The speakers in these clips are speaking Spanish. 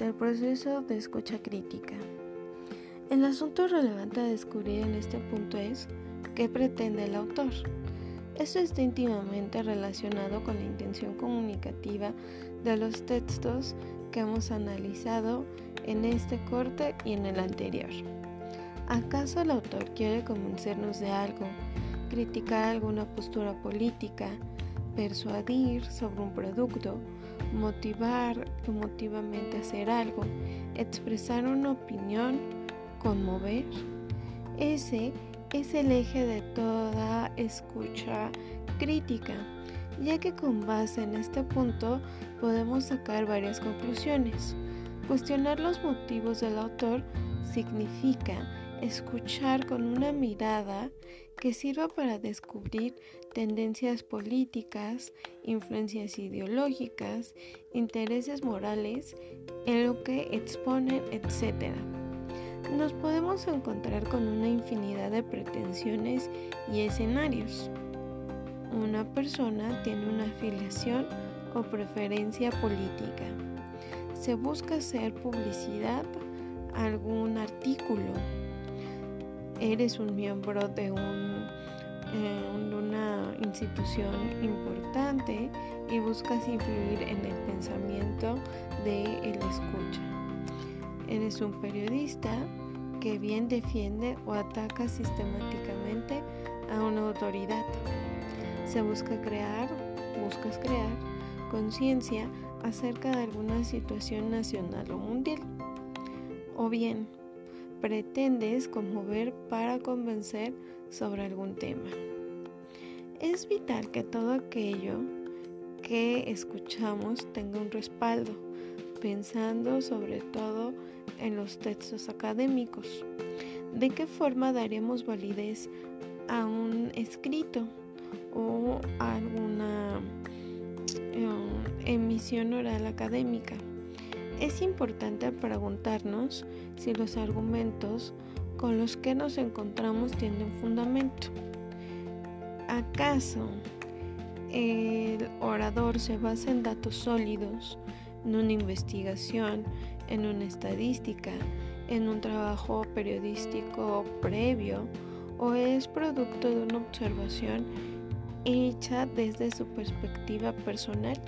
durante el proceso de escucha crítica. El asunto relevante a descubrir en este punto es qué pretende el autor. Esto está íntimamente relacionado con la intención comunicativa de los textos que hemos analizado en este corte y en el anterior. ¿Acaso el autor quiere convencernos de algo, criticar alguna postura política, persuadir sobre un producto, motivar emotivamente a hacer algo, expresar una opinión, conmover? Ese es el eje de toda escucha crítica, ya que con base en este punto podemos sacar varias conclusiones. Cuestionar los motivos del autor significa escuchar con una mirada que sirva para descubrir tendencias políticas, influencias ideológicas, intereses morales en lo que exponen, etc. Nos podemos encontrar con una infinidad de pretensiones y escenarios. Una persona tiene una afiliación o preferencia política. Se busca hacer publicidad a algún artículo. Eres un miembro de, eh, una institución importante y buscas influir en el pensamiento de el escucha. Eres un periodista que bien defiende o ataca sistemáticamente a una autoridad. Se busca crear, buscas crear conciencia acerca de alguna situación nacional o mundial. O bien, pretendes conmover para convencer sobre algún tema. Es vital que todo aquello que escuchamos tenga un respaldo, pensando sobre todo en los textos académicos. ¿De qué forma daremos validez a un escrito o a alguna um, emisión oral académica? Es importante preguntarnos si los argumentos con los que nos encontramos tienen fundamento. ¿Acaso el orador se basa en datos sólidos, en una investigación, en una estadística, en un trabajo periodístico previo o es producto de una observación hecha desde su perspectiva personal.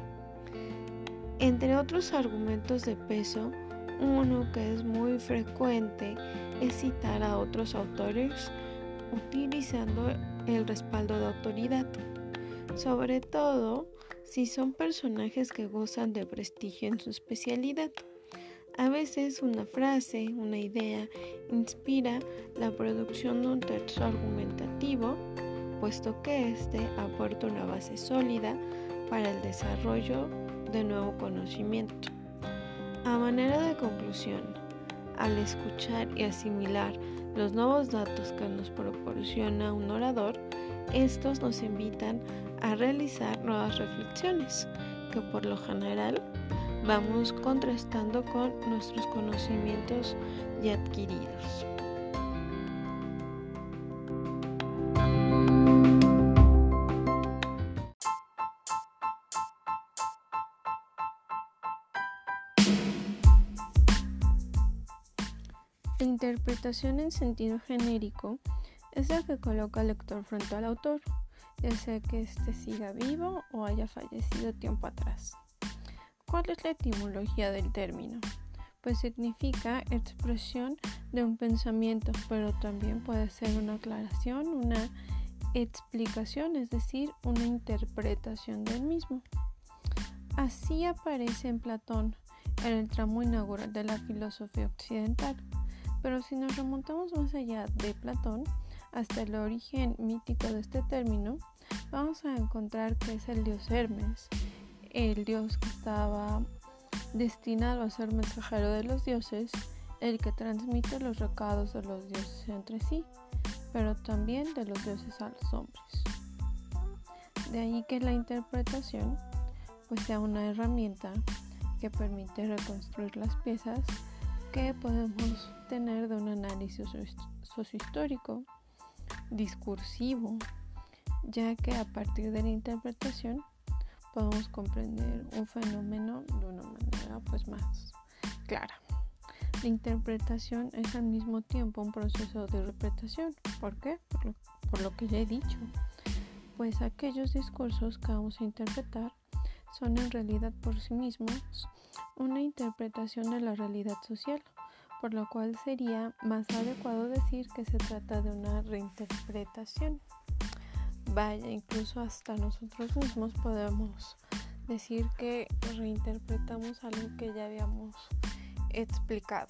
Entre otros argumentos de peso, uno que es muy frecuente es citar a otros autores utilizando el respaldo de autoridad, sobre todo si son personajes que gozan de prestigio en su especialidad. A veces una frase, una idea, inspira la producción de un texto argumentativo, puesto que éste aporta una base sólida para el desarrollo de nuevo conocimiento. A manera de conclusión, al escuchar y asimilar los nuevos datos que nos proporciona un orador, estos nos invitan a realizar nuevas reflexiones que por lo general vamos contrastando con nuestros conocimientos ya adquiridos. La interpretación en sentido genérico es la que coloca al lector frente al autor, ya sea que éste siga vivo o haya fallecido tiempo atrás. ¿Cuál es la etimología del término? Pues significa expresión de un pensamiento, pero también puede ser una aclaración, una explicación, es decir, una interpretación del mismo. Así aparece en Platón, en el tramo inaugural de la filosofía occidental. Pero si nos remontamos más allá de Platón, hasta el origen mítico de este término, vamos a encontrar que es el dios Hermes, el dios que estaba destinado a ser mensajero de los dioses, el que transmite los recados de los dioses entre sí, pero también de los dioses a los hombres. De ahí que la interpretación pues sea una herramienta que permite reconstruir las piezas que podemos tener de un análisis sociohistórico, discursivo, ya que a partir de la interpretación podemos comprender un fenómeno de una manera pues más clara. La interpretación es al mismo tiempo un proceso de interpretación. ¿Por qué? Por lo, por lo que ya he dicho. Pues aquellos discursos que vamos a interpretar son en realidad por sí mismos una interpretación de la realidad social, por lo cual sería más adecuado decir que se trata de una reinterpretación. Vaya, incluso hasta nosotros mismos podemos decir que reinterpretamos algo que ya habíamos explicado.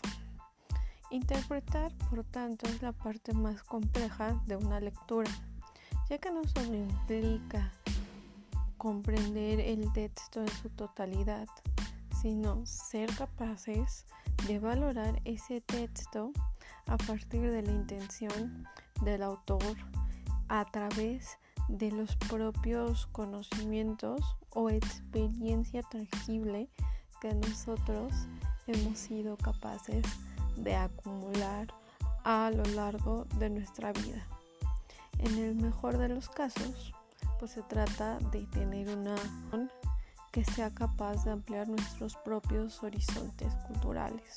Interpretar, por tanto, es la parte más compleja de una lectura, ya que no solo implica comprender el texto en su totalidad, sino ser capaces de valorar ese texto a partir de la intención del autor a través de los propios conocimientos o experiencia tangible que nosotros hemos sido capaces de acumular a lo largo de nuestra vida. En el mejor de los casos, pues se trata de tener una que sea capaz de ampliar nuestros propios horizontes culturales.